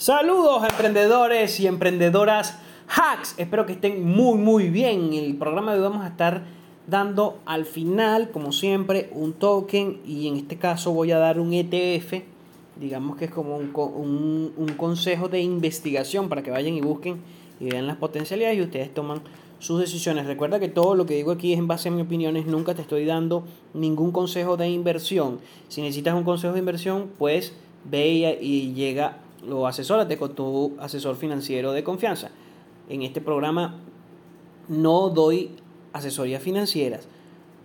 Saludos emprendedores y emprendedoras hacks. Espero que estén muy muy bien. En el programa de hoy vamos a estar dando al final, como siempre, un token y en este caso voy a dar un ETF. Digamos que es como un, un consejo de investigación para que vayan y busquen y vean las potencialidades y ustedes toman sus decisiones. Recuerda que todo lo que digo aquí es en base a mis opiniones, nunca te estoy dando ningún consejo de inversión. Si necesitas un consejo de inversión, pues ve y llega o asesórate con tu asesor financiero de confianza. En este programa no doy asesorías financieras.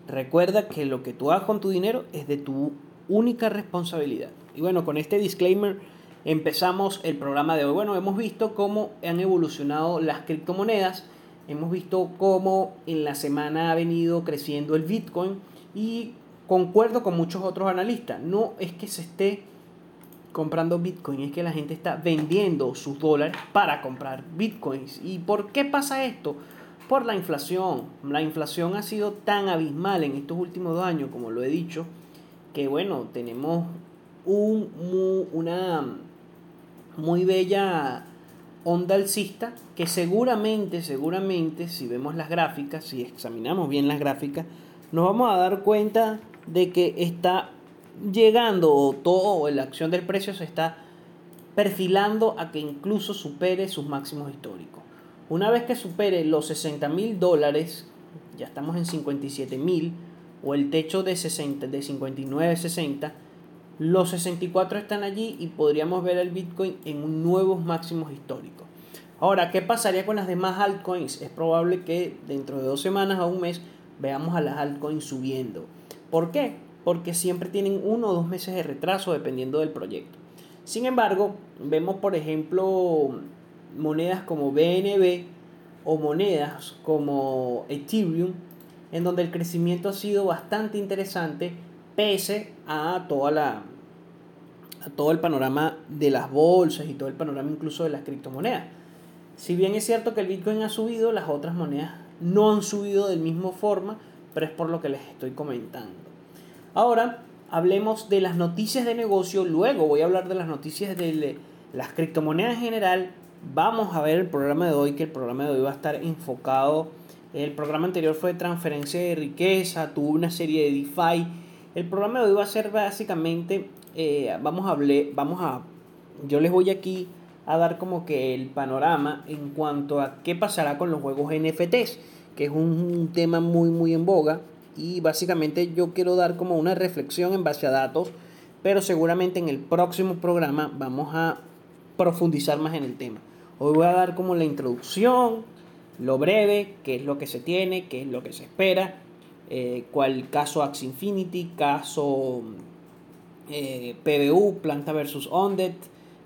Recuerda que lo que tú hagas con tu dinero es de tu única responsabilidad. Y bueno, con este disclaimer empezamos el programa de hoy. Bueno, hemos visto cómo han evolucionado las criptomonedas, hemos visto cómo en la semana ha venido creciendo el Bitcoin y concuerdo con muchos otros analistas. No es que se esté comprando Bitcoin, es que la gente está vendiendo sus dólares para comprar Bitcoins. ¿Y por qué pasa esto? Por la inflación. La inflación ha sido tan abismal en estos últimos dos años, como lo he dicho, que bueno, tenemos un, una muy bella onda alcista que seguramente, seguramente, si vemos las gráficas, si examinamos bien las gráficas, nos vamos a dar cuenta de que está llegando todo, la acción del precio se está perfilando a que incluso supere sus máximos históricos. Una vez que supere los 60 mil dólares, ya estamos en 57 mil, o el techo de, 60, de 59, 60, los 64 están allí y podríamos ver el Bitcoin en nuevos máximos históricos. Ahora, ¿qué pasaría con las demás altcoins? Es probable que dentro de dos semanas o un mes veamos a las altcoins subiendo. ¿Por qué? Porque siempre tienen uno o dos meses de retraso dependiendo del proyecto. Sin embargo, vemos por ejemplo monedas como BNB o monedas como Ethereum, en donde el crecimiento ha sido bastante interesante pese a toda la todo el panorama de las bolsas y todo el panorama incluso de las criptomonedas. Si bien es cierto que el Bitcoin ha subido, las otras monedas no han subido de la misma forma, pero es por lo que les estoy comentando. Ahora hablemos de las noticias de negocio, luego voy a hablar de las noticias de las criptomonedas en general. Vamos a ver el programa de hoy, que el programa de hoy va a estar enfocado. El programa anterior fue transferencia de riqueza, tuvo una serie de DeFi. El programa de hoy va a ser básicamente, eh, vamos a hablar, vamos a, yo les voy aquí a dar como que el panorama en cuanto a qué pasará con los juegos NFTs, que es un tema muy muy en boga y básicamente yo quiero dar como una reflexión en base a datos, pero seguramente en el próximo programa vamos a profundizar más en el tema. Hoy voy a dar como la introducción, lo breve, qué es lo que se tiene, qué es lo que se espera, eh, cuál caso Axie Infinity, caso eh, PBU, Planta versus Undead,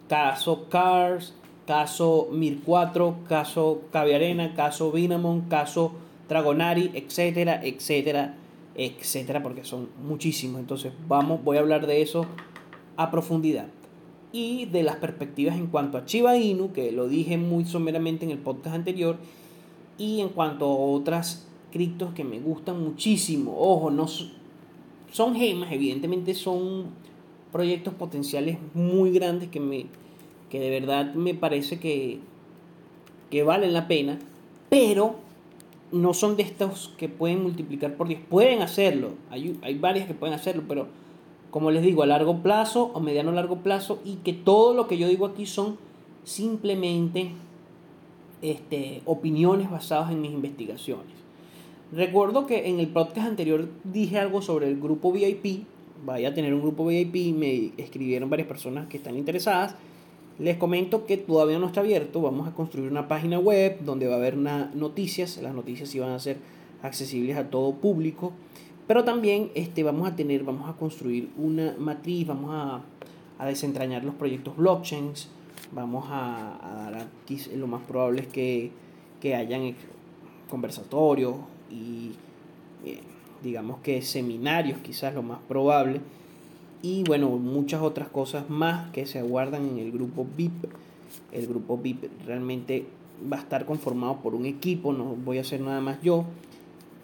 caso Cars, caso Mir 4, caso Caviarena, caso Vinamon, caso Dragonari, etcétera, etcétera, etcétera, porque son muchísimos. Entonces, vamos, voy a hablar de eso a profundidad. Y de las perspectivas en cuanto a Chiba Inu, que lo dije muy someramente en el podcast anterior, y en cuanto a otras criptos que me gustan muchísimo. Ojo, no son gemas, evidentemente son proyectos potenciales muy grandes que me que de verdad me parece que, que valen la pena, pero no son de estos que pueden multiplicar por 10. Pueden hacerlo, hay, hay varias que pueden hacerlo, pero como les digo, a largo plazo o mediano largo plazo y que todo lo que yo digo aquí son simplemente este, opiniones basadas en mis investigaciones. Recuerdo que en el podcast anterior dije algo sobre el grupo VIP. Vaya a tener un grupo VIP. Me escribieron varias personas que están interesadas. Les comento que todavía no está abierto. Vamos a construir una página web donde va a haber noticias. Las noticias sí van a ser accesibles a todo público. Pero también este, vamos a tener, vamos a construir una matriz, vamos a, a desentrañar los proyectos blockchains. Vamos a, a dar lo más probable es que, que hayan conversatorios y eh, digamos que seminarios, quizás lo más probable y bueno, muchas otras cosas más que se aguardan en el grupo VIP. El grupo VIP realmente va a estar conformado por un equipo, no voy a hacer nada más yo,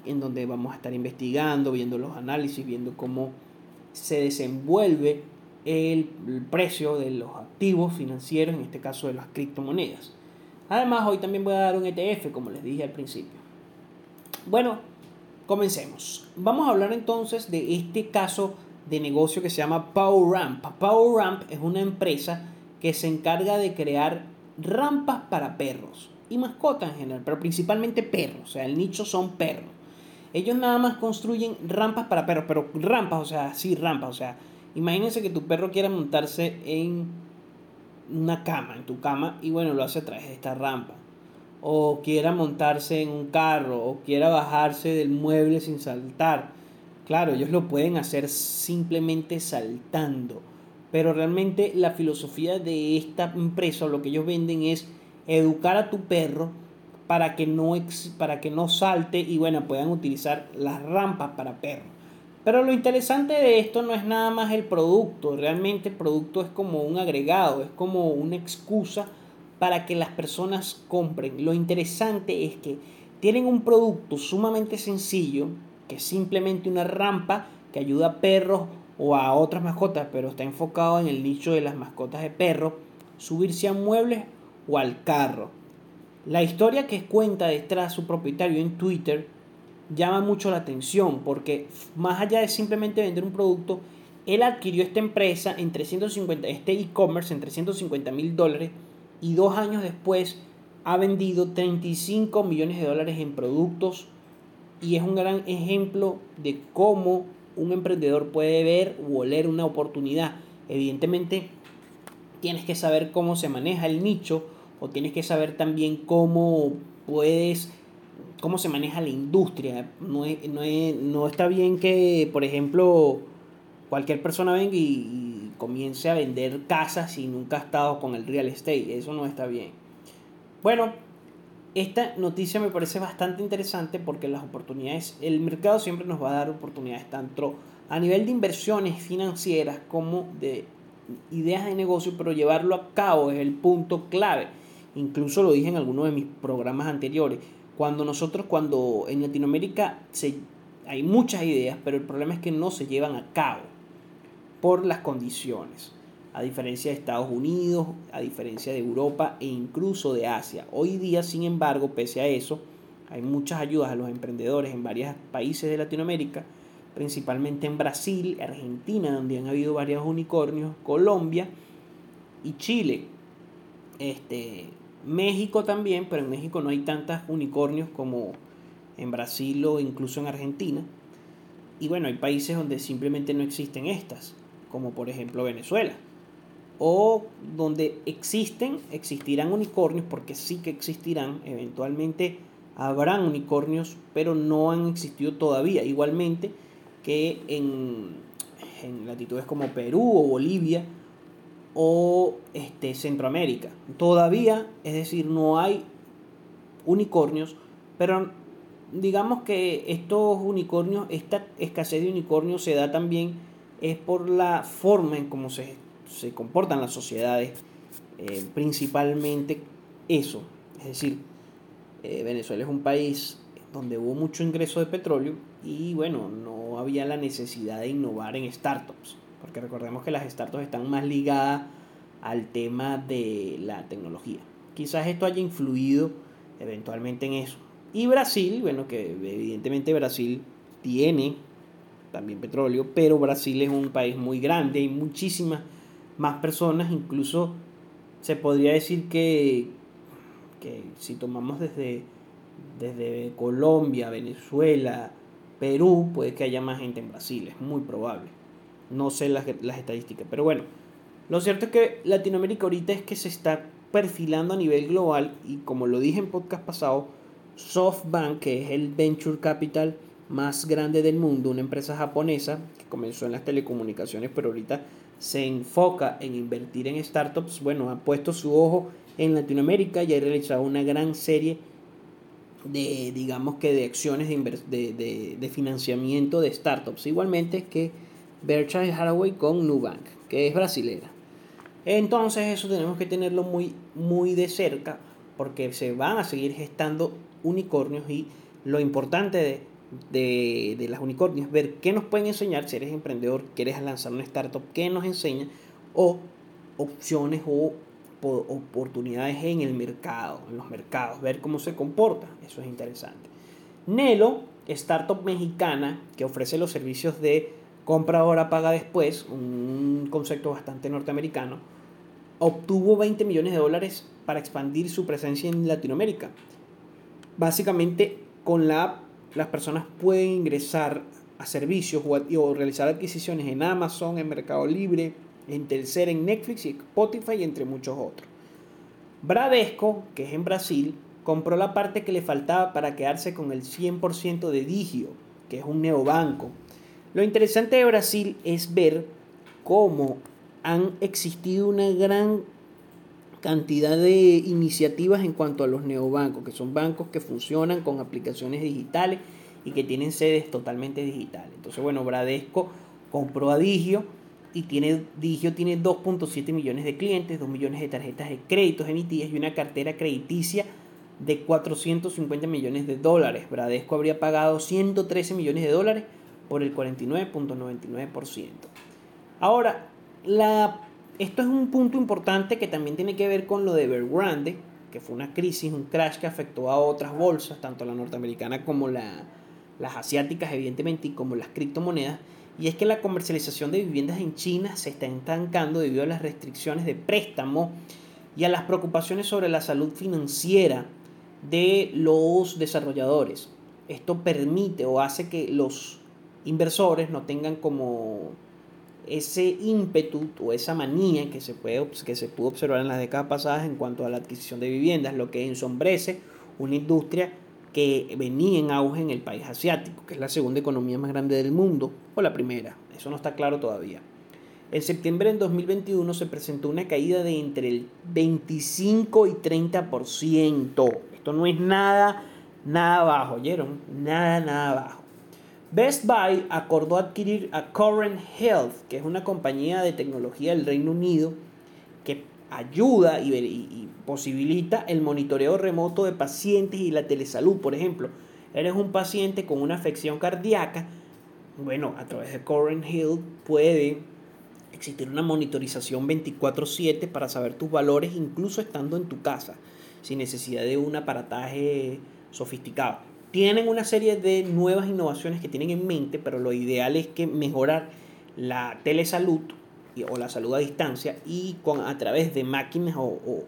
en donde vamos a estar investigando, viendo los análisis, viendo cómo se desenvuelve el, precio de los activos financieros, en este caso de las criptomonedas. Además, hoy también voy a dar un ETF, como les dije al principio. Bueno, comencemos. Vamos a hablar entonces de este caso de negocio que se llama PowerRamp. PowerRamp es una empresa que se encarga de crear rampas para perros y mascotas en general, pero principalmente perros, o sea, el nicho son perros. Ellos nada más construyen rampas para perros, pero rampas, o sea, sí, rampas, o sea, imagínense que tu perro quiera montarse en una cama, en tu cama, y bueno, lo hace a través de esta rampa. O quiera montarse en un carro, o quiera bajarse del mueble sin saltar. Claro, ellos lo pueden hacer simplemente saltando. Pero realmente la filosofía de esta empresa, lo que ellos venden es educar a tu perro para que no, para que no salte y bueno, puedan utilizar las rampas para perros. Pero lo interesante de esto no es nada más el producto, realmente el producto es como un agregado, es como una excusa para que las personas compren. Lo interesante es que tienen un producto sumamente sencillo, que es simplemente una rampa que ayuda a perros o a otras mascotas, pero está enfocado en el nicho de las mascotas de perros, subirse a muebles o al carro. La historia que cuenta detrás su propietario en Twitter llama mucho la atención porque más allá de simplemente vender un producto, él adquirió esta empresa en 350, este e-commerce en 350 mil dólares y dos años después ha vendido 35 millones de dólares en productos y es un gran ejemplo de cómo un emprendedor puede ver o oler una oportunidad. Evidentemente tienes que saber cómo se maneja el nicho o tienes que saber también cómo puedes cómo se maneja la industria. No, no, está bien que, por ejemplo, cualquier persona venga y, comience a vender casas y nunca ha estado con el real estate. Eso no está bien. Bueno, esta noticia me parece bastante interesante porque las oportunidades, el mercado siempre nos va a dar oportunidades tanto a nivel de inversiones financieras como de ideas de negocio, pero llevarlo a cabo es el punto clave. Incluso lo dije en alguno de mis programas anteriores. Cuando nosotros, cuando en Latinoamérica se, hay muchas ideas, pero el problema es que no se llevan a cabo por las condiciones. A diferencia de Estados Unidos, a diferencia de Europa e incluso de Asia. Hoy día, sin embargo, pese a eso, hay muchas ayudas a los emprendedores en varios países de Latinoamérica, principalmente en Brasil, Argentina, donde han habido varios unicornios, Colombia y Chile. Este, México también, pero en México no hay tantas unicornios como en Brasil o incluso en Argentina. Y bueno, hay países donde simplemente no existen estas, como por ejemplo Venezuela. O donde existen, existirán unicornios, porque sí que existirán, eventualmente habrán unicornios, pero no han existido todavía. Igualmente que en, en latitudes como Perú o Bolivia, o este, Centroamérica. Todavía, es decir, no hay unicornios, pero digamos que estos unicornios, esta escasez de unicornios se da también es por la forma en cómo se, comportan las sociedades, eh, principalmente eso. Es decir, eh, Venezuela es un país donde hubo mucho ingreso de petróleo y bueno, no había la necesidad de innovar en startups porque recordemos que las startups están más ligadas al tema de la tecnología. Quizás esto haya influido eventualmente en eso. Y Brasil, bueno, que evidentemente Brasil tiene también petróleo, pero Brasil es un país muy grande, hay muchísimas más personas, incluso se podría decir que, que si tomamos desde, desde Colombia, Venezuela, Perú, puede que haya más gente en Brasil, es muy probable. No sé las, estadísticas, pero bueno, lo cierto es que Latinoamérica ahorita es que se está perfilando a nivel global y como lo dije en podcast pasado, SoftBank, que es el venture capital más grande del mundo, una empresa japonesa que comenzó en las telecomunicaciones, pero ahorita se enfoca en invertir en startups, bueno, ha puesto su ojo en Latinoamérica y ha realizado una gran serie de, digamos que de acciones de, de, de financiamiento de startups. Igualmente que Berkshire Hathaway con Nubank, que es brasilera. Entonces eso tenemos que tenerlo muy, muy de cerca porque se van a seguir gestando unicornios y lo importante de de, de las unicornios, ver qué nos pueden enseñar si eres emprendedor, quieres lanzar una startup, qué nos enseña, o opciones o oportunidades en el mercado, en los mercados, ver cómo se comporta, eso es interesante. Nelo, startup mexicana que ofrece los servicios de compra ahora, paga después, un concepto bastante norteamericano, obtuvo 20 millones de dólares para expandir su presencia en Latinoamérica. Básicamente, con la app, las personas pueden ingresar a servicios o, realizar adquisiciones en Amazon, en Mercado Libre, en Telcel, en Netflix y Spotify, entre muchos otros. Bradesco, que es en Brasil, compró la parte que le faltaba para quedarse con el 100% de Digio, que es un neobanco. Lo interesante de Brasil es ver cómo han existido una gran cantidad de iniciativas en cuanto a los neobancos, que son bancos que funcionan con aplicaciones digitales y que tienen sedes totalmente digitales. Entonces, bueno, Bradesco compró a Digio y tiene, Digio tiene 2.7 millones de clientes, 2 millones de tarjetas de créditos emitidas y una cartera crediticia de 450 millones de dólares. Bradesco habría pagado 113 millones de dólares por el 49.99%. Ahora, la, esto es un punto importante que también tiene que ver con lo de Evergrande, que fue una crisis, un crash que afectó a otras bolsas, tanto la norteamericana como la, las asiáticas, evidentemente, y como las criptomonedas y es que la comercialización de viviendas en China se está estancando debido a las restricciones de préstamo y a las preocupaciones sobre la salud financiera de los desarrolladores. Esto permite o hace que los inversores no tengan como ese ímpetu o esa manía que se, puede, que se pudo observar en las décadas pasadas en cuanto a la adquisición de viviendas, lo que ensombrece una industria que venía en auge en el país asiático, que es la segunda economía más grande del mundo, o la primera, eso no está claro todavía. En septiembre de 2021 se presentó una caída de entre el 25 y 30%. Esto no es nada, nada bajo, ¿oyeron? Nada, nada bajo. Best Buy acordó adquirir a Current Health, que es una compañía de tecnología del Reino Unido que ayuda y, posibilita el monitoreo remoto de pacientes y la telesalud. Por ejemplo, eres un paciente con una afección cardíaca, bueno, a través de Current Hill puede existir una monitorización 24/7 para saber tus valores incluso estando en tu casa, sin necesidad de un aparataje sofisticado. Tienen una serie de nuevas innovaciones que tienen en mente, pero lo ideal es que mejorar la telesalud o la salud a distancia y con, a través de máquinas o,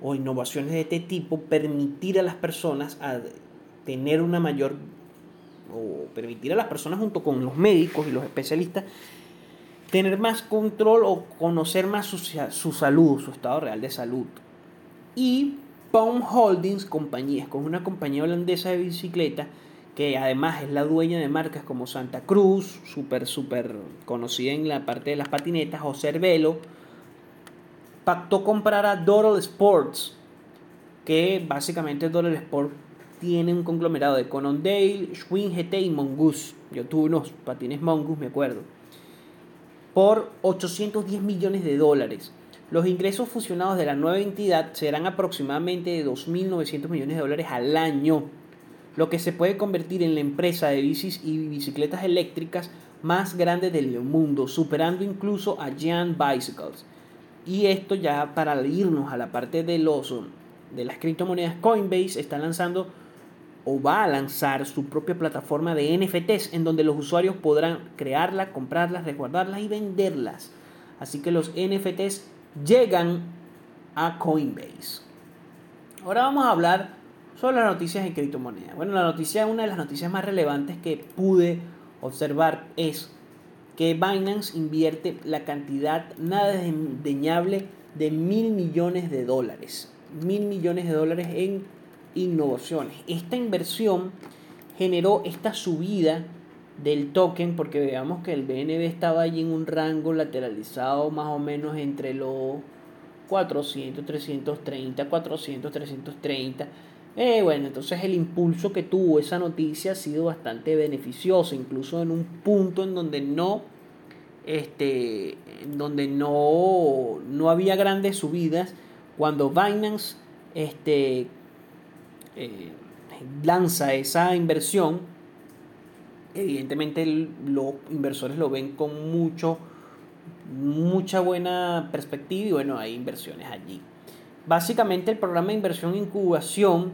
o, innovaciones de este tipo permitir a las personas a tener una mayor o permitir a las personas junto con los médicos y los especialistas tener más control o conocer más su, su salud, su estado real de salud. Y Palm Holdings, compañía, con una compañía holandesa de bicicleta, que además es la dueña de marcas como Santa Cruz, súper, súper conocida en la parte de las patinetas, o Cervelo, pactó comprar a Doral Sports, que básicamente Doral Sport tiene un conglomerado de Conondale, Schwinn GT y Mongoose. Yo tuve unos patines Mongoose, me acuerdo. Por 810 millones de dólares. Los ingresos fusionados de la nueva entidad serán aproximadamente de 2.900 millones de dólares al año lo que se puede convertir en la empresa de bicis y bicicletas eléctricas más grande del mundo, superando incluso a Giant Bicycles. Y esto ya para irnos a la parte de los de las criptomonedas, Coinbase está lanzando o va a lanzar su propia plataforma de NFTs en donde los usuarios podrán crearlas, comprarlas, resguardarlas y venderlas. Así que los NFTs llegan a Coinbase. Ahora vamos a hablar sobre las noticias de criptomonedas. Bueno, la noticia, una de las noticias más relevantes que pude observar es que Binance invierte la cantidad nada desdeñable de mil millones de dólares. Mil millones de dólares en innovaciones. Esta inversión generó esta subida del token porque veamos que el BNB estaba allí en un rango lateralizado más o menos entre los 400, 330, 400, 330 eh, bueno, entonces el impulso que tuvo esa noticia ha sido bastante beneficioso, incluso en un punto en donde no, este, en donde no, no había grandes subidas, cuando Binance este, eh, lanza esa inversión, evidentemente los inversores lo ven con mucho, mucha buena perspectiva y bueno, hay inversiones allí. Básicamente el programa de inversión incubación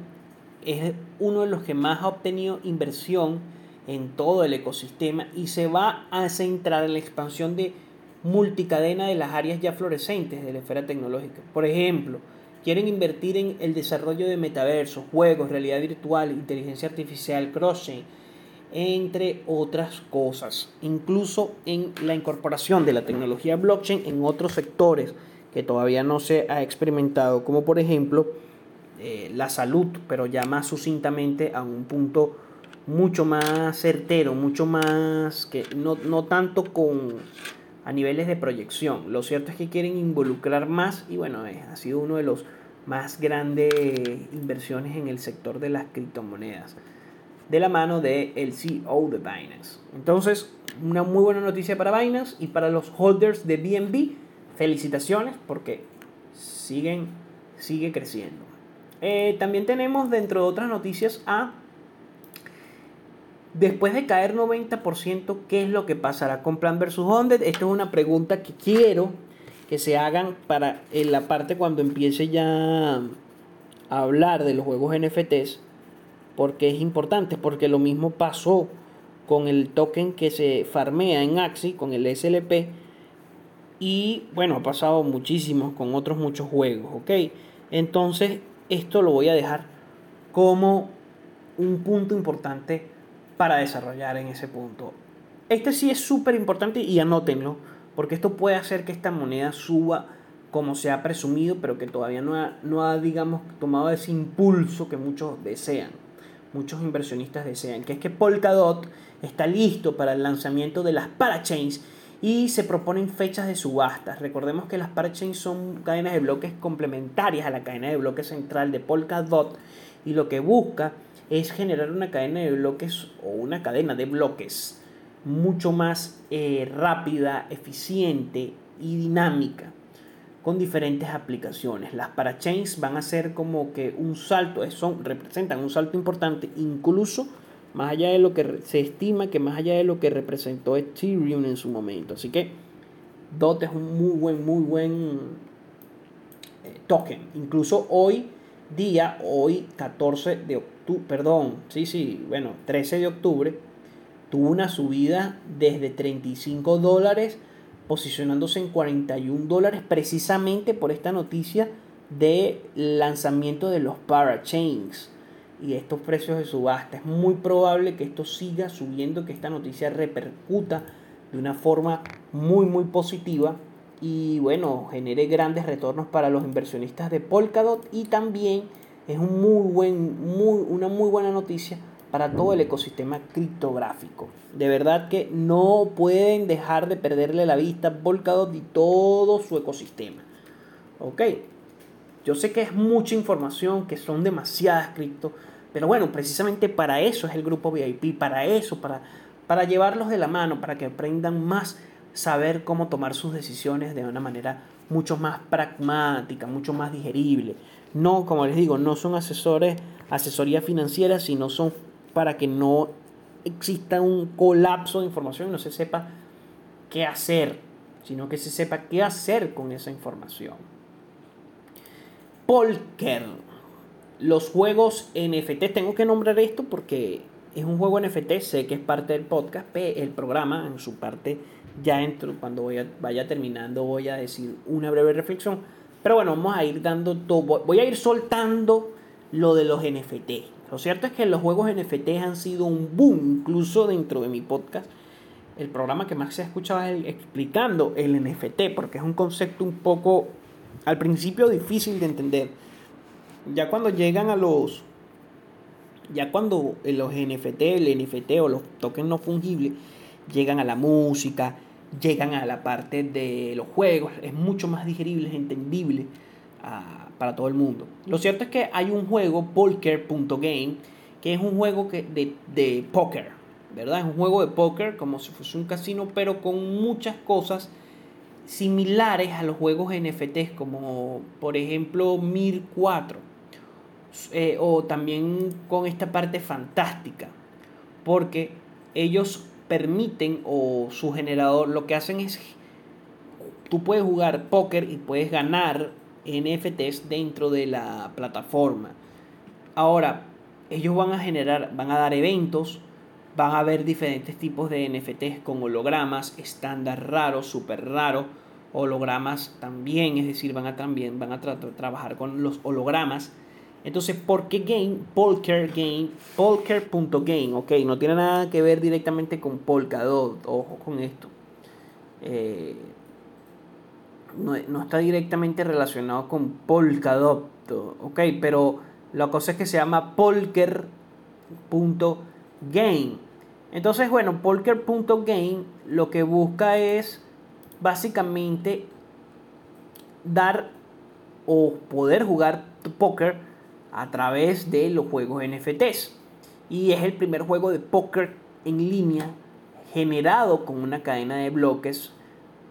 es uno de los que más ha obtenido inversión en todo el ecosistema y se va a centrar en la expansión de multicadena de las áreas ya florescentes de la esfera tecnológica. Por ejemplo, quieren invertir en el desarrollo de metaversos, juegos, realidad virtual, inteligencia artificial, crossing, entre otras cosas. Incluso en la incorporación de la tecnología blockchain en otros sectores que todavía no se ha experimentado, como por ejemplo eh, la salud, pero ya más sucintamente a un punto mucho más certero, mucho más que no, no tanto con a niveles de proyección. Lo cierto es que quieren involucrar más y bueno, eh, ha sido uno de los más grandes inversiones en el sector de las criptomonedas de la mano del el CEO de Binance. Entonces, una muy buena noticia para Binance y para los holders de BNB. Felicitaciones porque siguen, sigue creciendo. Eh, también tenemos dentro de otras noticias a Después de caer 90%, ¿qué es lo que pasará con Plan vs. Hundred? Esta es una pregunta que quiero que se hagan para en la parte cuando empiece ya a hablar de los juegos NFTs, porque es importante, porque lo mismo pasó con el token que se farmea en Axi, con el SLP, y bueno, ha pasado muchísimo con otros muchos juegos, ¿ok? Entonces, esto lo voy a dejar como un punto importante para desarrollar en ese punto. Este sí es súper importante y anótenlo, porque esto puede hacer que esta moneda suba como se ha presumido, pero que todavía no ha, no ha, digamos, tomado ese impulso que muchos desean, muchos inversionistas desean, que es que Polkadot está listo para el lanzamiento de las parachains y se proponen fechas de subastas. Recordemos que las parachains son cadenas de bloques complementarias a la cadena de bloques central de Polkadot y lo que busca es generar una cadena de bloques o una cadena de bloques mucho más eh, rápida, eficiente y dinámica con diferentes aplicaciones. Las parachains van a ser como que un salto, son, representan un salto importante, incluso más allá de lo que se estima que más allá de lo que representó Ethereum en su momento. Así que DOT es un muy buen, muy buen eh, token. Incluso hoy día, hoy 14 de octubre, perdón, sí, sí, bueno, 13 de octubre, tuvo una subida desde 35 dólares, posicionándose en 41 dólares, precisamente por esta noticia de lanzamiento de los parachains y estos precios de subasta. Es muy probable que esto siga subiendo, que esta noticia repercuta de una forma muy, muy positiva y bueno, genere grandes retornos para los inversionistas de Polkadot y también es un muy buen, muy, una muy buena noticia para todo el ecosistema criptográfico. De verdad que no pueden dejar de perderle la vista Polkadot y todo su ecosistema. Ok, yo sé que es mucha información, que son demasiadas cripto, pero bueno, precisamente para eso es el grupo VIP, para eso, para, para llevarlos de la mano, para que aprendan más saber cómo tomar sus decisiones de una manera mucho más pragmática, mucho más digerible. No, como les digo, no son asesores, asesoría financiera, sino son para que no exista un colapso de información y no se sepa qué hacer, sino que se sepa qué hacer con esa información. Polker. Los juegos NFT, tengo que nombrar esto porque es un juego NFT, sé que es parte del podcast, el programa en su parte ya entro, cuando vaya terminando voy a decir una breve reflexión. Pero bueno, vamos a ir dando todo, voy a ir soltando lo de los NFT. Lo cierto es que los juegos NFT han sido un boom, incluso dentro de mi podcast. El programa que más se ha escuchado es explicando el NFT, porque es un concepto un poco, al principio, difícil de entender. Ya cuando llegan a los, ya cuando los NFT, el NFT o los tokens no fungibles, llegan a la música, llegan a la parte de los juegos, es mucho más digerible, es entendible ah, para todo el mundo. Lo cierto es que hay un juego, Polker.game, que es un juego que, de, de póker, ¿verdad? Es un juego de póker como si fuese un casino, pero con muchas cosas similares a los juegos NFTs, como por ejemplo Mir 4, eh, o también con esta parte fantástica, porque ellos permiten o su generador lo que hacen es tú puedes jugar póker y puedes ganar NFTs dentro de la plataforma. Ahora, ellos van a generar, van a dar eventos, van a haber diferentes tipos de NFTs con hologramas, estándar raro, súper raro, hologramas también, es decir, van a también van a trabajar con los hologramas. Entonces, ¿por qué game? Polker game, polker.game, ok, no tiene nada que ver directamente con Polkadot, ojo con esto. Eh, no, no, está directamente relacionado con Polkadot, ok, pero la cosa es que se llama polker.game. Entonces, bueno, polker.game lo que busca es básicamente dar o poder jugar póker a través de los juegos NFTs. Y es el primer juego de póker en línea generado con una cadena de bloques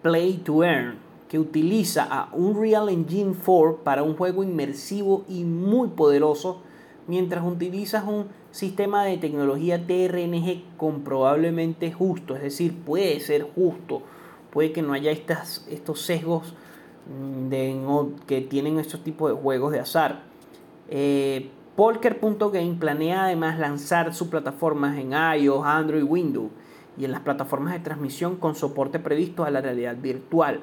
Play to Earn que utiliza a Unreal Engine 4 para un juego inmersivo y muy poderoso mientras utilizas un sistema de tecnología TRNG comprobablemente justo, es decir, puede ser justo. Puede que no haya estas, estos sesgos mm, de, que tienen estos tipos de juegos de azar. Eh, Polker.game planea además lanzar sus plataformas en iOS, Android, Windows y en las plataformas de transmisión con soporte previsto a la realidad virtual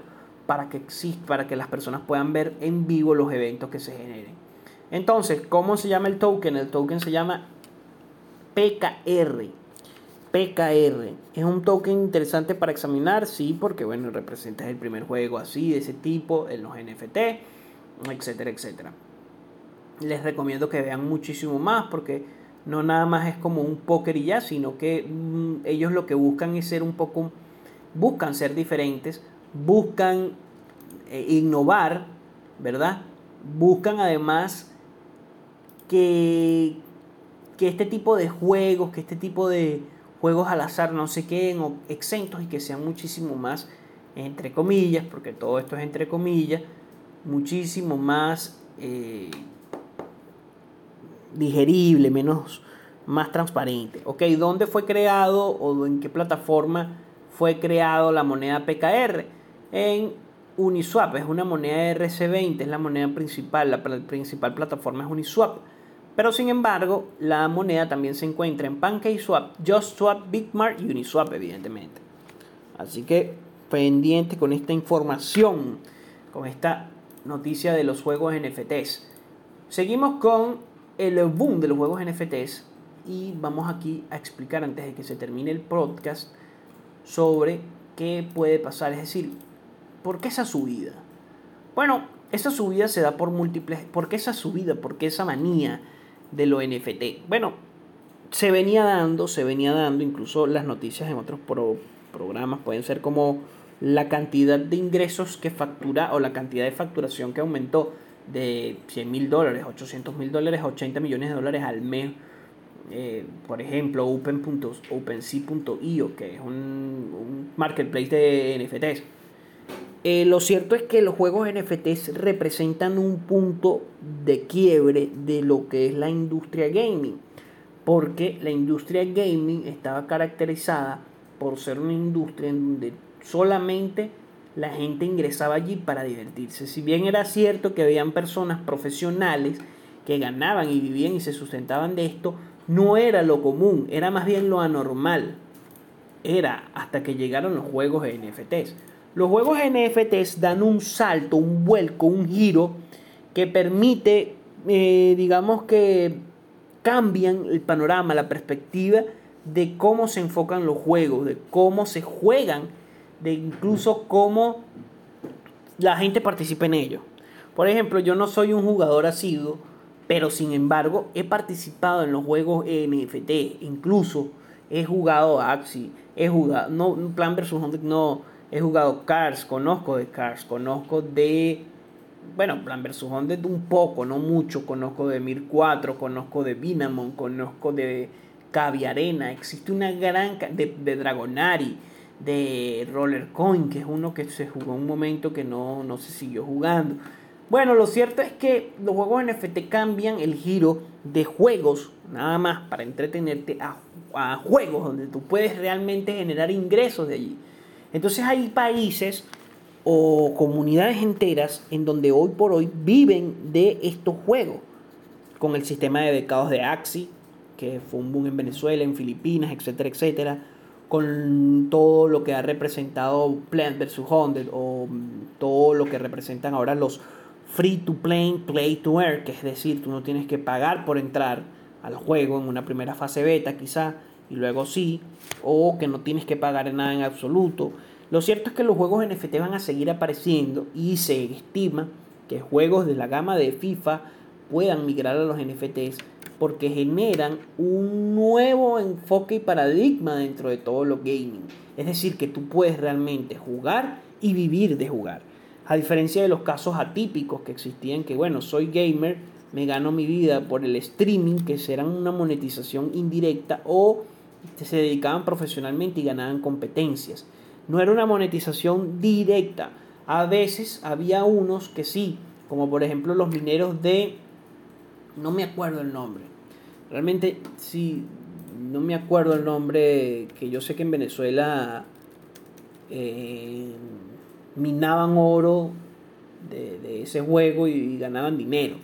para que, para que las personas puedan ver en vivo los eventos que se generen. Entonces, ¿cómo se llama el token? El token se llama PKR PKR. Es un token interesante para examinar, sí, porque bueno, representa el primer juego así, de ese tipo, en los NFT, etcétera, etcétera. Les recomiendo que vean muchísimo más porque no nada más es como un póker y ya, sino que mm, ellos lo que buscan es ser un poco, buscan ser diferentes, buscan eh, innovar, ¿verdad? Buscan además que, que este tipo de juegos, que este tipo de, juegos al azar no se queden exentos y que sean muchísimo más, entre comillas, porque todo esto es entre comillas, muchísimo más eh, digerible, menos más transparente. Ok, ¿dónde fue creado o en qué plataforma fue creado la moneda PKR? En Uniswap, es una moneda RC20, es la moneda principal, la principal plataforma es Uniswap. Pero sin embargo, la moneda también se encuentra en PancakeSwap, JustSwap, Bitmart y Uniswap, evidentemente. Así que pendiente con esta información, con esta noticia de los juegos NFTs. Seguimos con el boom de los juegos NFTs y vamos aquí a explicar antes de que se termine el podcast sobre qué puede pasar, es decir, ¿por qué esa subida? Bueno, esa subida se da por múltiples, ¿por qué esa subida? ¿Por qué esa manía? de lo NFT. Bueno, se venía dando, se venía dando, incluso las noticias en otros programas pueden ser como la cantidad de ingresos que factura o la cantidad de facturación que aumentó de 100 mil dólares, 800 mil dólares a 80 millones de dólares al mes. Eh, por ejemplo, OpenSea.io, que es un marketplace de NFTs eh, lo cierto es que los juegos NFTs representan un punto de quiebre de lo que es la industria gaming, porque la industria gaming estaba caracterizada por ser una industria en donde solamente la gente ingresaba allí para divertirse. Si bien era cierto que habían personas profesionales que ganaban y vivían y se sustentaban de esto, no era lo común, era más bien lo anormal. Era hasta que llegaron los juegos NFTs. Los juegos NFTs dan un salto, un vuelco, un giro que permite, eh, digamos que cambian el panorama, la perspectiva de cómo se enfocan los juegos, de cómo se juegan, de incluso cómo la gente participa en ellos. Por ejemplo, yo no soy un jugador asiduo, pero sin embargo he participado en los juegos NFT, incluso he jugado Axi, he jugado, no, Plan vs. no, He jugado Cars, conozco de Cars, conozco de. Bueno, Plan vs. de un poco, no mucho. Conozco de Mir 4, conozco de Vinamon, conozco de Caviarena. Existe una gran. de, de Dragonari, de Roller Coin, que es uno que se jugó un momento que no, no se siguió jugando. Bueno, lo cierto es que los juegos NFT cambian el giro de juegos, nada más para entretenerte, a, a juegos donde tú puedes realmente generar ingresos de allí. Entonces hay países o comunidades enteras en donde hoy por hoy viven de estos juegos, con el sistema de becados de Axi, que fue un boom en Venezuela, en Filipinas, etcétera, etcétera, con todo lo que ha representado Plant vs. Haunted o todo lo que representan ahora los free to play, play to earn, que es decir, tú no tienes que pagar por entrar al juego en una primera fase beta quizá, y luego sí, o que no tienes que pagar nada en absoluto. Lo cierto es que los juegos NFT van a seguir apareciendo y se estima que juegos de la gama de FIFA puedan migrar a los NFTs porque generan un nuevo enfoque y paradigma dentro de todo lo gaming. Es decir, que tú puedes realmente jugar y vivir de jugar. A diferencia de los casos atípicos que existían, que bueno, soy gamer, me gano mi vida por el streaming, que serán una monetización indirecta o se dedicaban profesionalmente y ganaban competencias. No era una monetización directa. A veces había unos que sí, como por ejemplo los mineros de... No me acuerdo el nombre. Realmente sí, no me acuerdo el nombre, que yo sé que en Venezuela eh, minaban oro de, ese juego y, ganaban dinero.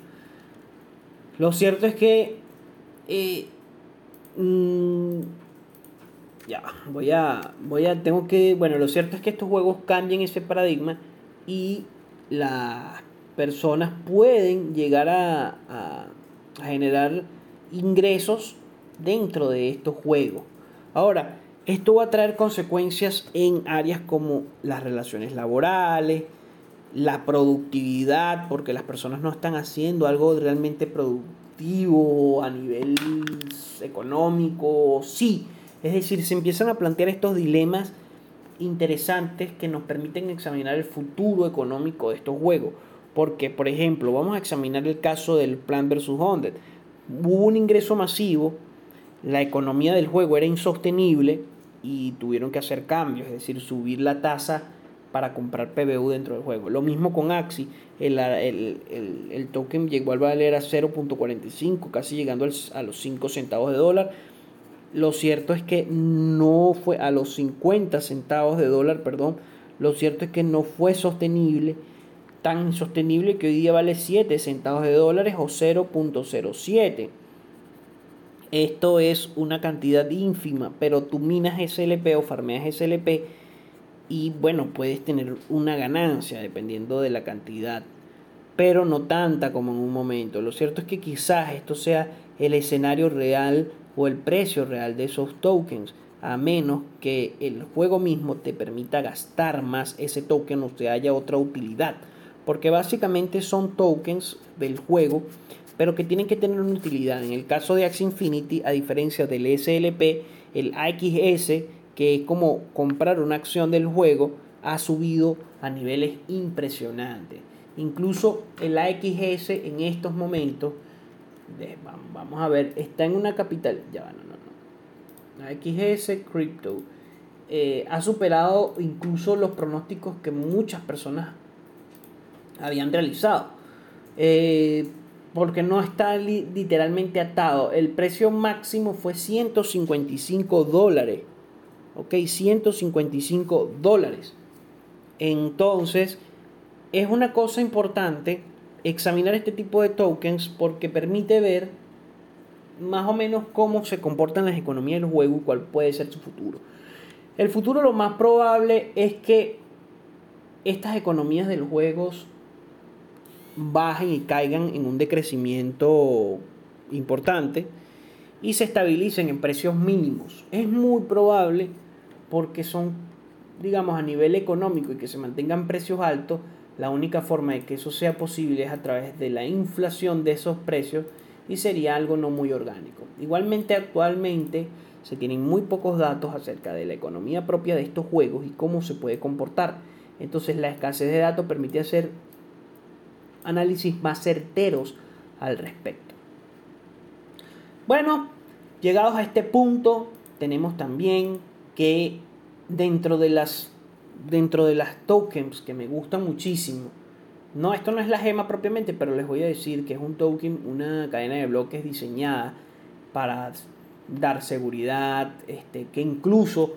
Lo cierto es que eh, mm, ya, voy a, voy a, tengo que, bueno, lo cierto es que estos juegos cambian ese paradigma y las personas pueden llegar a, a, generar ingresos dentro de estos juegos. Ahora, esto va a traer consecuencias en áreas como las relaciones laborales, la productividad, porque las personas no están haciendo algo realmente productivo a nivel económico, sí, es decir, se empiezan a plantear estos dilemas interesantes que nos permiten examinar el futuro económico de estos juegos. Porque, por ejemplo, vamos a examinar el caso del Plan vs. Hundred. Hubo un ingreso masivo, la economía del juego era insostenible y tuvieron que hacer cambios, es decir, subir la tasa para comprar PBU dentro del juego. Lo mismo con Axi, el, el token llegó al valer a 0.45, casi llegando a los 5 centavos de dólar lo cierto es que no fue a los 50 centavos de dólar, perdón. Lo cierto es que no fue sostenible, tan insostenible que hoy día vale 7 centavos de dólares o 0.07. Esto es una cantidad ínfima, pero tú minas SLP o farmeas SLP y bueno, puedes tener una ganancia dependiendo de la cantidad, pero no tanta como en un momento. Lo cierto es que quizás esto sea el escenario real o el precio real de esos tokens, a menos que el juego mismo te permita gastar más ese token o te haya otra utilidad. Porque básicamente son tokens del juego, pero que tienen que tener una utilidad. En el caso de Axie Infinity, a diferencia del SLP, el AXS, que es como comprar una acción del juego, ha subido a niveles impresionantes. Incluso el AXS en estos momentos vamos a ver, está en una capital, ya no, no, no. XS Crypto eh, ha superado incluso los pronósticos que muchas personas habían realizado. Eh, porque no está literalmente atado. El precio máximo fue 155 dólares. Ok, 155 dólares. Entonces, es una cosa importante examinar este tipo de tokens porque permite ver más o menos cómo se comportan las economías del juego y cuál puede ser su futuro. El futuro lo más probable es que estas economías de los juegos bajen y caigan en un decrecimiento importante y se estabilicen en precios mínimos. Es muy probable porque son, digamos, a nivel económico y que se mantengan precios altos, la única forma de que eso sea posible es a través de la inflación de esos precios y sería algo no muy orgánico. Igualmente actualmente se tienen muy pocos datos acerca de la economía propia de estos juegos y cómo se puede comportar. Entonces la escasez de datos permite hacer análisis más certeros al respecto. Bueno, llegados a este punto, tenemos también que dentro de las dentro de las tokens que me gustan muchísimo, No, esto no es la gema propiamente, pero les voy a decir que es un token, una cadena de bloques diseñada para dar seguridad, este, que incluso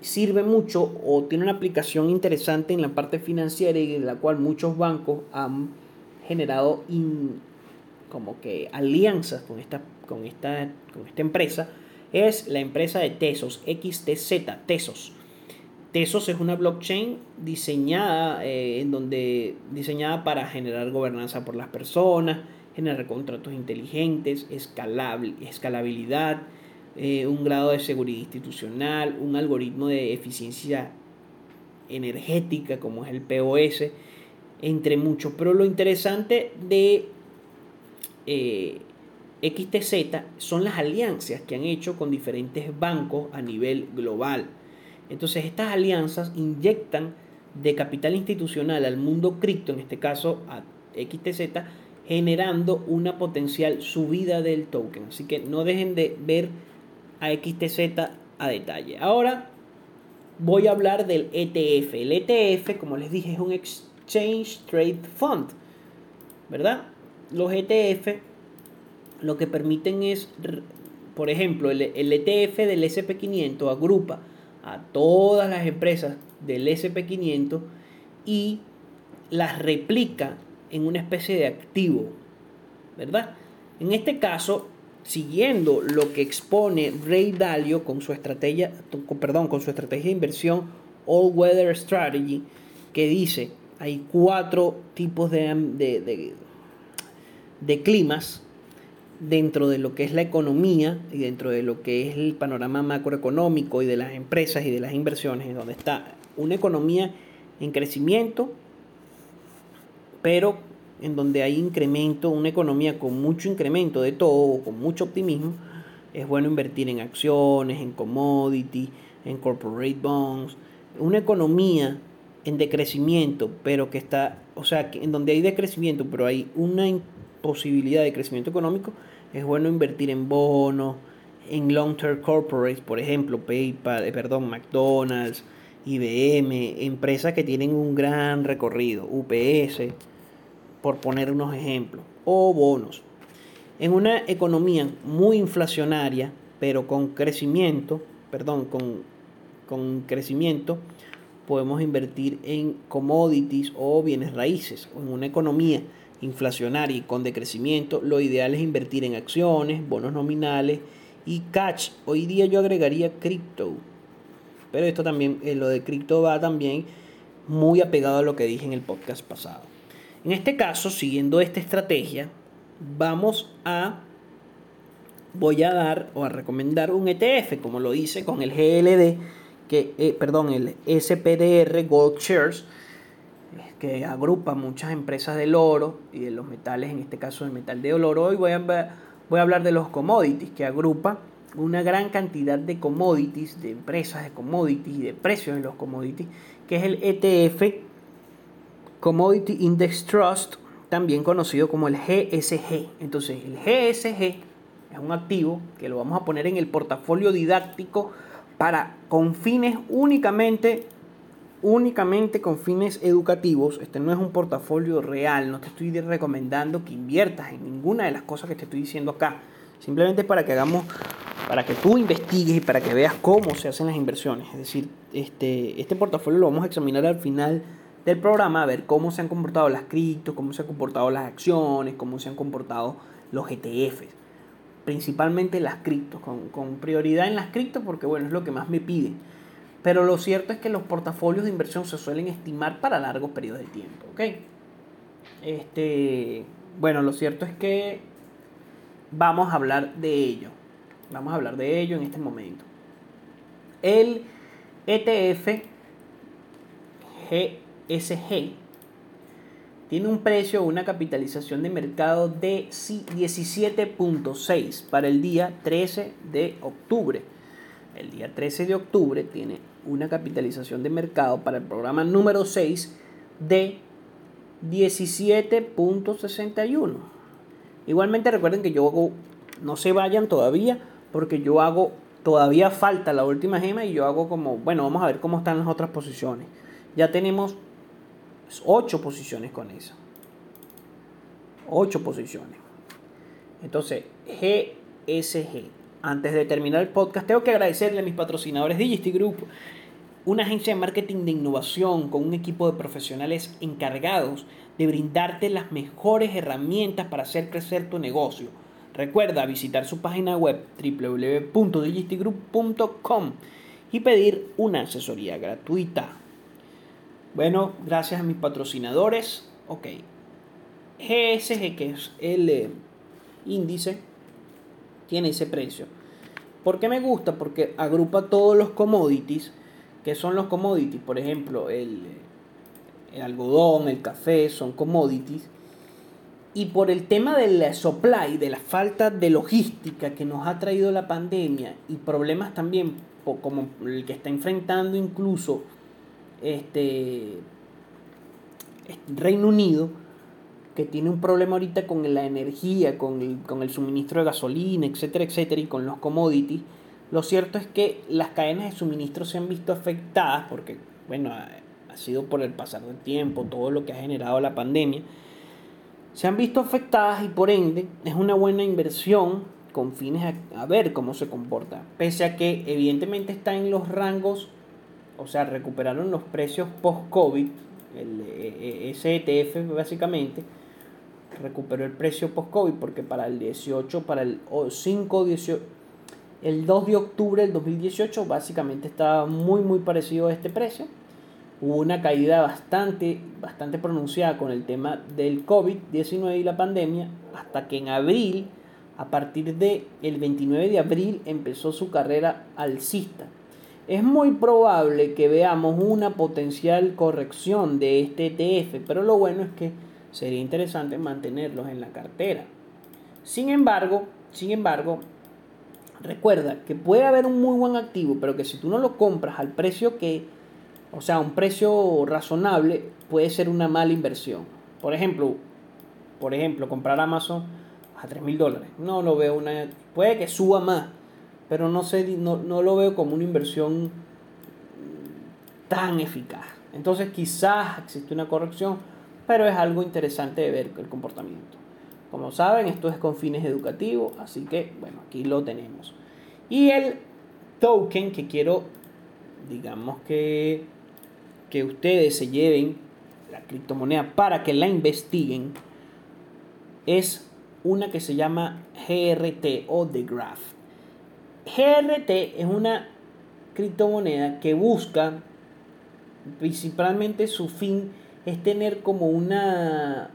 sirve mucho o tiene una aplicación interesante en la parte financiera y en la cual muchos bancos han generado como que alianzas con esta, con, esta, con esta empresa, es la empresa de Tesos, XTZ, Tesos. Tesos es una blockchain diseñada, eh, en donde, diseñada para generar gobernanza por las personas, generar contratos inteligentes, escalable, escalabilidad, eh, un grado de seguridad institucional, un algoritmo de eficiencia energética como es el POS, entre muchos. Pero lo interesante de eh, XTZ son las alianzas que han hecho con diferentes bancos a nivel global. Entonces estas alianzas inyectan de capital institucional al mundo cripto, en este caso a XTZ, generando una potencial subida del token. Así que no dejen de ver a XTZ a detalle. Ahora voy a hablar del ETF. El ETF, como les dije, es un Exchange Trade Fund, ¿verdad? Los ETF lo que permiten es, por ejemplo, el, el ETF del SP500 agrupa a todas las empresas del SP500 y las replica en una especie de activo, ¿verdad? En este caso, siguiendo lo que expone Ray Dalio con su estrategia, perdón, con su estrategia de inversión All Weather Strategy, que dice hay cuatro tipos de, de, de climas dentro de lo que es la economía y dentro de lo que es el panorama macroeconómico y de las empresas y de las inversiones, donde está una economía en crecimiento, pero en donde hay incremento, una economía con mucho incremento de todo, con mucho optimismo, es bueno invertir en acciones, en commodity, en corporate bonds, una economía en decrecimiento, pero que está, o sea, en donde hay decrecimiento, pero hay una posibilidad de crecimiento económico, es bueno invertir en bonos, en long-term corporates, por ejemplo, PayPal, eh, perdón, McDonald's, IBM, empresas que tienen un gran recorrido, UPS, por poner unos ejemplos, o bonos. En una economía muy inflacionaria, pero con crecimiento, perdón, con, con crecimiento, podemos invertir en commodities o bienes raíces, o en una economía inflacionaria y con decrecimiento, lo ideal es invertir en acciones, bonos nominales y cash. Hoy día yo agregaría cripto. Pero esto también, eh, lo de cripto va también muy apegado a lo que dije en el podcast pasado. En este caso, siguiendo esta estrategia, vamos a voy a dar o a recomendar un ETF, como lo hice con el GLD, que eh, perdón, el SPDR Gold Shares que agrupa muchas empresas del oro y de los metales, en este caso el metal de oro. Hoy voy a, voy a hablar de los commodities, que agrupa una gran cantidad de commodities, de empresas de commodities y de precios de los commodities, que es el ETF Commodity Index Trust, también conocido como el GSG. Entonces, el GSG es un activo que lo vamos a poner en el portafolio didáctico para con fines únicamente únicamente con fines educativos. Este no es un portafolio real, no te estoy recomendando que inviertas en ninguna de las cosas que te estoy diciendo acá. Simplemente para que hagamos, para que tú investigues y para que veas cómo se hacen las inversiones. Es decir, este, este portafolio lo vamos a examinar al final del programa, a ver cómo se han comportado las criptos, cómo se han comportado las acciones, cómo se han comportado los ETFs. Principalmente las criptos, con, con prioridad en las criptos porque bueno, es lo que más me piden pero lo cierto es que los portafolios de inversión se suelen estimar para largos periodos de tiempo. Este, bueno, lo cierto es que vamos a hablar de ello. Vamos a hablar de ello en este momento. El ETF GSG tiene un precio, una capitalización de mercado de 17.6 para el día 13 de octubre. El día 13 de octubre tiene una capitalización de mercado para el programa número 6 de 17.61. Igualmente recuerden que yo hago, no se vayan todavía, porque yo hago, todavía falta la última gema y yo hago como, bueno, vamos a ver cómo están las otras posiciones. Ya tenemos 8 posiciones con esa. 8 posiciones. Entonces, GSG. Antes de terminar el podcast, tengo que agradecerle a mis patrocinadores Digisty Group, una agencia de marketing de innovación con un equipo de profesionales encargados de brindarte las mejores herramientas para hacer crecer tu negocio. Recuerda visitar su página web www.digistigroup.com y pedir una asesoría gratuita. Bueno, gracias a mis patrocinadores. Ok. GSG, que es el eh, índice, tiene ese precio. ¿Por qué me gusta? Porque agrupa todos los commodities. Que son los commodities? Por ejemplo, el, el algodón, el café, son commodities. Y por el tema del supply, de la falta de logística que nos ha traído la pandemia y problemas también como el que está enfrentando incluso este Reino Unido, que tiene un problema ahorita con la energía, con el, con el suministro de gasolina, etcétera, etcétera, y con los commodities, lo cierto es que las cadenas de suministro se han visto afectadas porque, bueno, ha, sido por el pasar del tiempo, todo lo que ha generado la pandemia, se han visto afectadas y por ende es una buena inversión con fines a, ver cómo se comporta. Pese a que evidentemente está en los rangos, o sea, recuperaron los precios post-COVID, el SETF e básicamente, recuperó el precio post-COVID porque para el 18, para el 5, 18, el 2 de octubre del 2018 básicamente estaba muy muy parecido a este precio. Hubo una caída bastante, bastante pronunciada con el tema del COVID-19 y la pandemia hasta que en abril, a partir del el 29 de abril, empezó su carrera alcista. Es muy probable que veamos una potencial corrección de este ETF, pero lo bueno es que sería interesante mantenerlos en la cartera. Sin embargo, sin embargo, recuerda que puede haber un muy buen activo, pero que si tú no lo compras al precio que, o sea, un precio razonable, puede ser una mala inversión. Por ejemplo, por ejemplo, comprar Amazon a 3 mil dólares. No lo veo una, puede que suba más, pero no sé, no, no lo veo como una inversión tan eficaz. Entonces quizás existe una corrección, pero es algo interesante de ver el comportamiento. Como saben, esto es con fines educativos, así que bueno, aquí lo tenemos. Y el token que quiero, digamos que, que ustedes se lleven la criptomoneda para que la investiguen, es una que se llama GRT o The Graph. GRT es una criptomoneda que busca principalmente su fin es tener como una,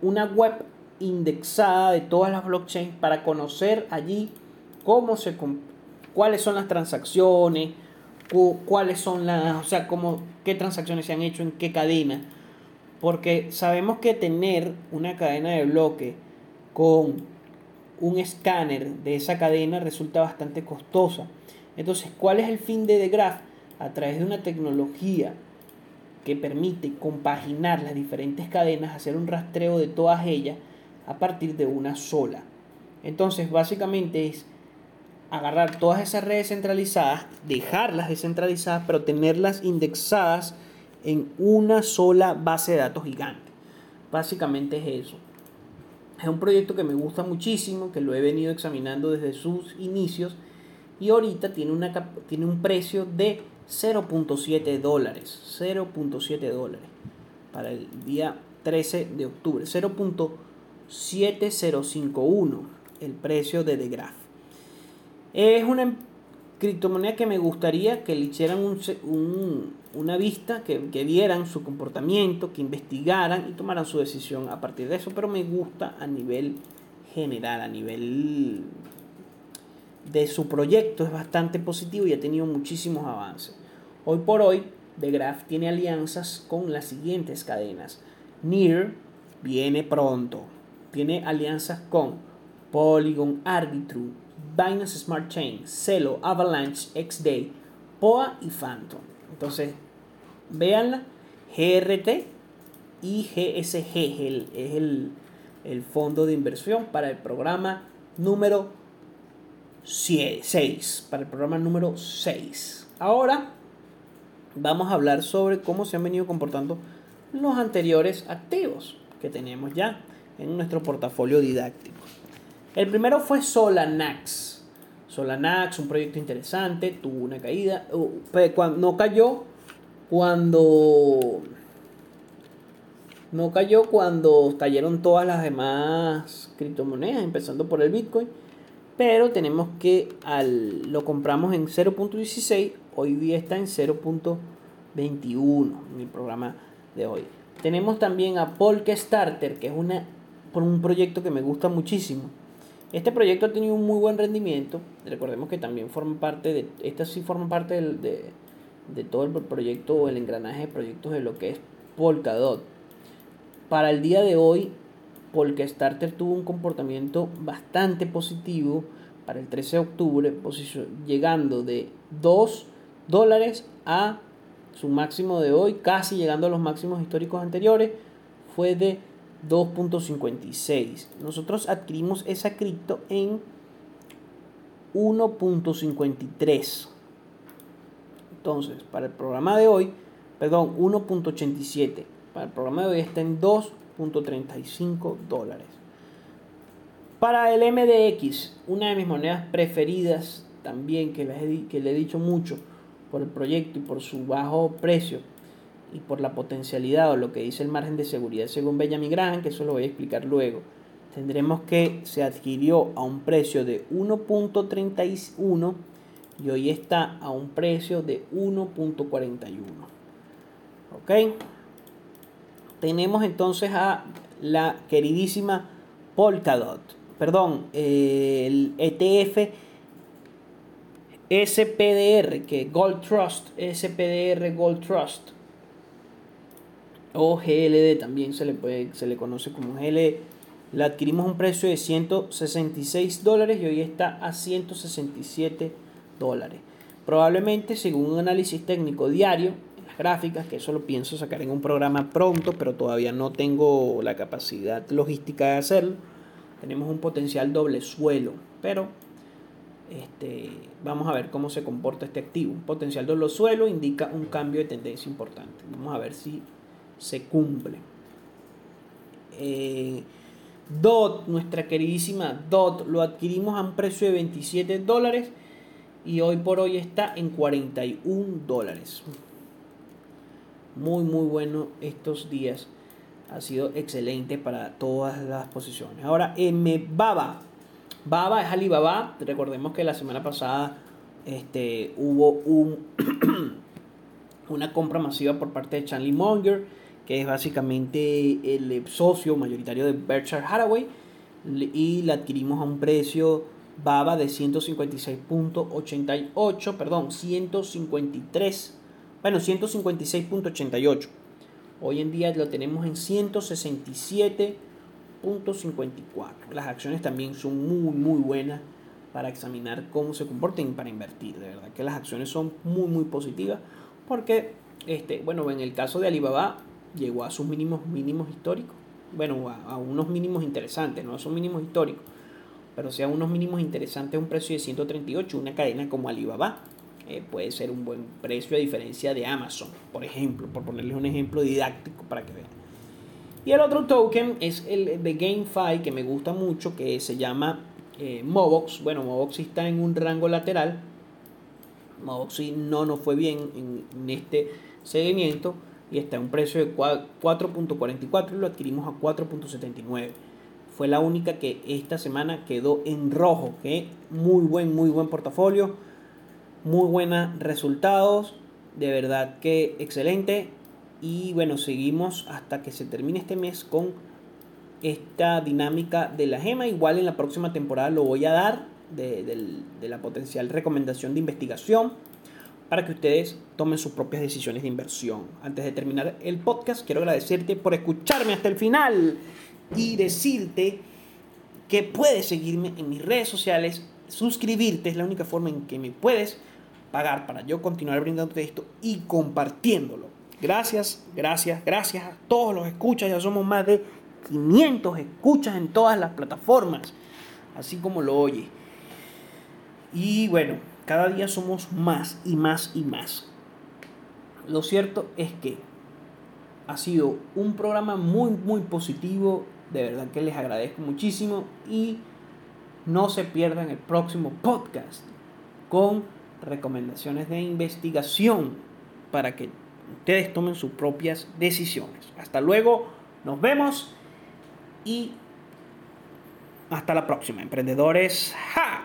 una web indexada de todas las blockchains para conocer allí cómo se cuáles son las transacciones, cuáles son las, o sea, cómo, qué transacciones se han hecho en qué cadena. Porque sabemos que tener una cadena de bloque con un escáner de esa cadena resulta bastante costosa. Entonces, ¿cuál es el fin de The Graph? A través de una tecnología que permite compaginar las diferentes cadenas, hacer un rastreo de todas ellas a partir de una sola. Entonces, básicamente es agarrar todas esas redes centralizadas, dejarlas descentralizadas, pero tenerlas indexadas en una sola base de datos gigante. Básicamente es eso. Es un proyecto que me gusta muchísimo, que lo he venido examinando desde sus inicios y ahorita tiene, una, tiene un precio de 0.7 dólares. 0.7 dólares para el día 13 de octubre. 0.7051 el precio de The Graph. Es una criptomoneda que me gustaría que le hicieran un, una vista, que, que, vieran su comportamiento, que investigaran y tomaran su decisión a partir de eso. Pero me gusta a nivel general, a nivel de su proyecto es bastante positivo y ha tenido muchísimos avances. Hoy por hoy, The Graph tiene alianzas con las siguientes cadenas. Near viene pronto. Tiene alianzas con Polygon, Arbitrum, Binance Smart Chain, Celo, Avalanche, XDay, POA y Phantom. Entonces, véanla. GRT y GSG es el, el fondo de inversión para el programa número 6. Para el programa número 6. Ahora vamos a hablar sobre cómo se han venido comportando los anteriores activos que tenemos ya en nuestro portafolio didáctico. El primero fue Solanax. Solanax, un proyecto interesante, tuvo una caída, no cayó cuando no cayó cuando cayeron todas las demás criptomonedas, empezando por el Bitcoin. Pero tenemos que al, lo compramos en 0.16, hoy día está en 0.21 en el programa de hoy. Tenemos también a Polka Starter, que es una, un proyecto que me gusta muchísimo. Este proyecto ha tenido un muy buen rendimiento. Recordemos que también forma parte de, esta sí forma parte de, de todo el proyecto, el engranaje de proyectos de lo que es Polkadot. Para el día de hoy, Polka Starter tuvo un comportamiento bastante positivo para el 13 de octubre, llegando de 2 dólares a su máximo de hoy, casi llegando a los máximos históricos anteriores, fue de 2.56. Nosotros adquirimos esa cripto en 1.53. Entonces, para el programa de hoy, perdón, 1.87. Para el programa de hoy está en 2.35 dólares. Para el MDX, una de mis monedas preferidas también, que, les le he dicho mucho por el proyecto y por su bajo precio y por la potencialidad o lo que dice el margen de seguridad según Benjamin Graham, que eso lo voy a explicar luego, tendremos que se adquirió a un precio de 1.31 y hoy está a un precio de 1.41. ¿Ok? tenemos entonces a la queridísima Polkadot, perdón, el ETF SPDR, que Gold Trust, SPDR Gold Trust, o GLD también se le, puede, se le conoce como GLD, la adquirimos a un precio de 166 dólares y hoy está a 167 dólares. Probablemente, según un análisis técnico diario, gráficas, que eso lo pienso sacar en un programa pronto, pero todavía no tengo la capacidad logística de hacerlo. Tenemos un potencial doble suelo, pero este, vamos a ver cómo se comporta este activo. Un potencial doble suelo indica un cambio de tendencia importante. Vamos a ver si se cumple. Eh, DOT, nuestra queridísima DOT, lo adquirimos a un precio de 27 dólares y hoy por hoy está en 41 dólares muy muy bueno estos días. Ha sido excelente para todas las posiciones. Ahora, M Baba. Baba es Alibaba. Recordemos que la semana pasada este, hubo un, una compra masiva por parte de Chanley Monger, que es básicamente el socio mayoritario de Berkshire Hathaway. Y la adquirimos a un precio Baba de 156.88, perdón, 153 bueno, 156.88. Hoy en día lo tenemos en 167.54. Las acciones también son muy, muy buenas para examinar cómo se comporten para invertir. De verdad que las acciones son muy, muy positivas porque, este, bueno, en el caso de Alibaba llegó a sus mínimos, mínimos históricos. Bueno, a, unos mínimos interesantes, no son mínimos históricos, pero sea unos mínimos interesantes a un precio de 138, una cadena como Alibaba eh, puede ser un buen precio a diferencia de Amazon, por ejemplo, por ponerles un ejemplo didáctico para que vean. Y el otro token es el de GameFi que me gusta mucho, que se llama eh, Mobox. Bueno, Mobox está en un rango lateral. Mobox no nos fue bien en, en este seguimiento y está en un precio de 4.44 y lo adquirimos a 4.79 fue la única que esta semana quedó en rojo. Que muy buen, muy buen portafolio muy buenos resultados, de verdad que excelente. Y bueno, seguimos hasta que se termine este mes con esta dinámica de la gema. Igual en la próxima temporada lo voy a dar de, la potencial recomendación de investigación para que ustedes tomen sus propias decisiones de inversión. Antes de terminar el podcast, quiero agradecerte por escucharme hasta el final y decirte que puedes seguirme en mis redes sociales, suscribirte, es la única forma en que me puedes pagar para yo continuar brindándote esto y compartiéndolo. Gracias, gracias, gracias a todos los escuchas. Ya somos más de 500 escuchas en todas las plataformas, así como lo oye. Y bueno, cada día somos más y más y más. Lo cierto es que ha sido un programa muy, muy positivo. De verdad que les agradezco muchísimo y no se pierdan el próximo podcast con recomendaciones de investigación para que ustedes tomen sus propias decisiones. Hasta luego, nos vemos y hasta la próxima, emprendedores. ¡Ja!